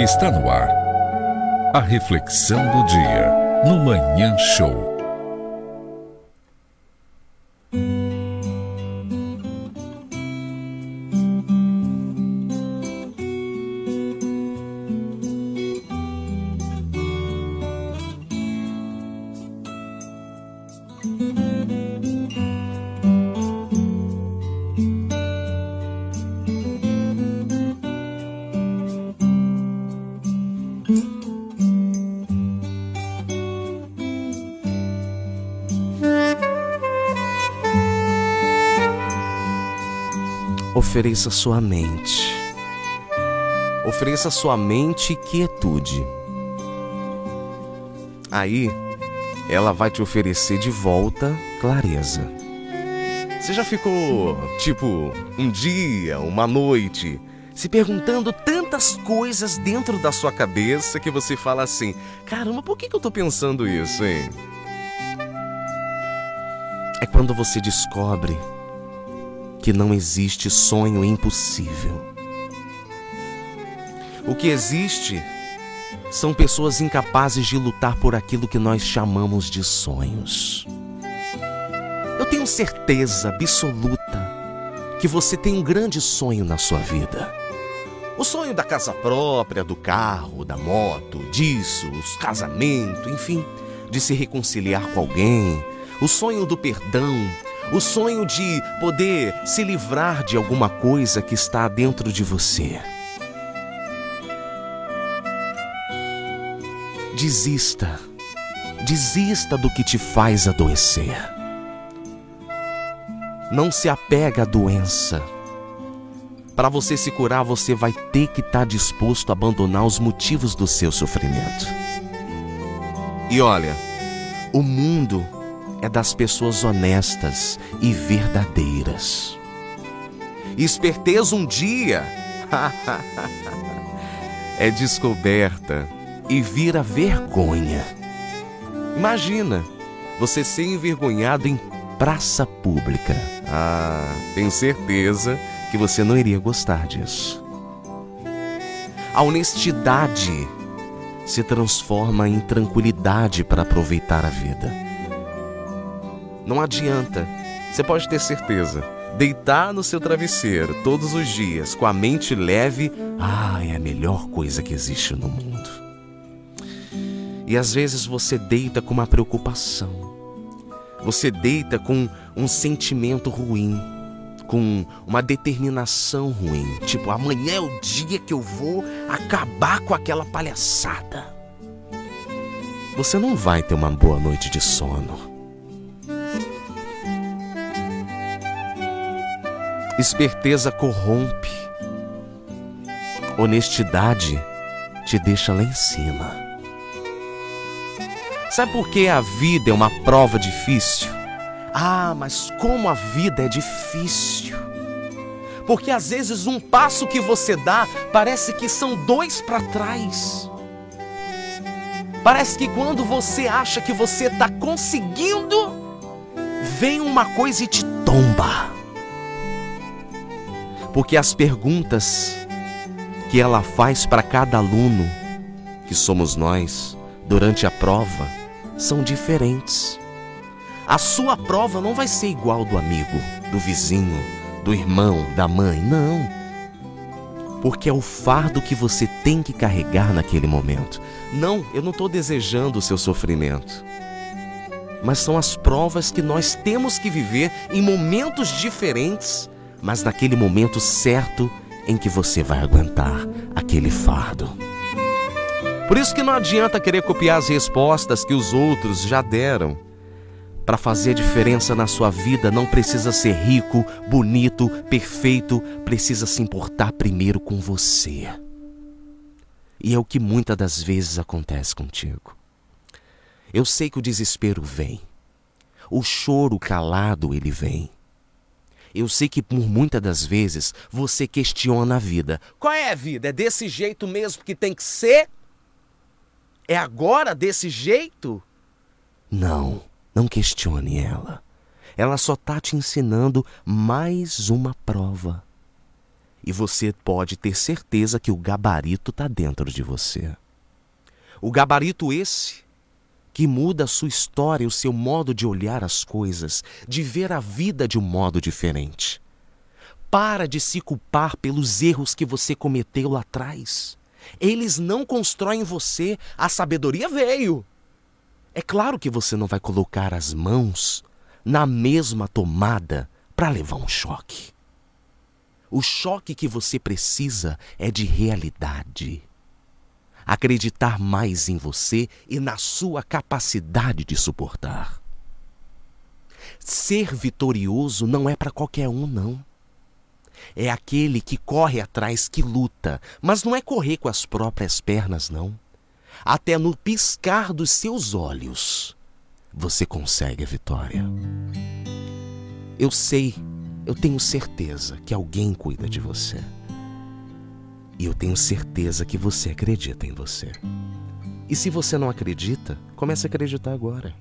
Está no ar. A reflexão do dia no Manhã Show. Ofereça sua mente. Ofereça sua mente quietude. Aí, ela vai te oferecer de volta clareza. Você já ficou, tipo, um dia, uma noite, se perguntando tantas coisas dentro da sua cabeça que você fala assim: caramba, por que, que eu tô pensando isso, hein? É quando você descobre que não existe sonho impossível. O que existe são pessoas incapazes de lutar por aquilo que nós chamamos de sonhos. Eu tenho certeza absoluta que você tem um grande sonho na sua vida. O sonho da casa própria, do carro, da moto, disso, os casamento, enfim, de se reconciliar com alguém, o sonho do perdão, o sonho de poder se livrar de alguma coisa que está dentro de você. Desista, desista do que te faz adoecer. Não se apega à doença. Para você se curar, você vai ter que estar tá disposto a abandonar os motivos do seu sofrimento. E olha, o mundo é das pessoas honestas e verdadeiras. Esperteza um dia é descoberta e vira vergonha. Imagina você ser envergonhado em praça pública. Ah, tenho certeza que você não iria gostar disso. A honestidade se transforma em tranquilidade para aproveitar a vida. Não adianta. Você pode ter certeza. Deitar no seu travesseiro todos os dias com a mente leve, ah, é a melhor coisa que existe no mundo. E às vezes você deita com uma preocupação. Você deita com um sentimento ruim, com uma determinação ruim. Tipo, amanhã é o dia que eu vou acabar com aquela palhaçada. Você não vai ter uma boa noite de sono. Esperteza corrompe. Honestidade te deixa lá em cima. Sabe por que a vida é uma prova difícil? Ah, mas como a vida é difícil. Porque às vezes um passo que você dá parece que são dois para trás. Parece que quando você acha que você está conseguindo, vem uma coisa e te tomba porque as perguntas que ela faz para cada aluno, que somos nós, durante a prova, são diferentes. A sua prova não vai ser igual do amigo, do vizinho, do irmão, da mãe, não. Porque é o fardo que você tem que carregar naquele momento. Não, eu não estou desejando o seu sofrimento. Mas são as provas que nós temos que viver em momentos diferentes mas naquele momento certo em que você vai aguentar aquele fardo. Por isso que não adianta querer copiar as respostas que os outros já deram. Para fazer diferença na sua vida, não precisa ser rico, bonito, perfeito, precisa se importar primeiro com você. E é o que muitas das vezes acontece contigo. Eu sei que o desespero vem. O choro calado ele vem. Eu sei que por muitas das vezes você questiona a vida. Qual é a vida? É desse jeito mesmo que tem que ser? É agora desse jeito? Não, não questione ela. Ela só está te ensinando mais uma prova. E você pode ter certeza que o gabarito está dentro de você. O gabarito esse que muda a sua história, o seu modo de olhar as coisas, de ver a vida de um modo diferente. Para de se culpar pelos erros que você cometeu lá atrás. Eles não constroem você, a sabedoria veio. É claro que você não vai colocar as mãos na mesma tomada para levar um choque. O choque que você precisa é de realidade. Acreditar mais em você e na sua capacidade de suportar. Ser vitorioso não é para qualquer um, não. É aquele que corre atrás, que luta, mas não é correr com as próprias pernas, não. Até no piscar dos seus olhos, você consegue a vitória. Eu sei, eu tenho certeza que alguém cuida de você. E eu tenho certeza que você acredita em você. E se você não acredita, comece a acreditar agora.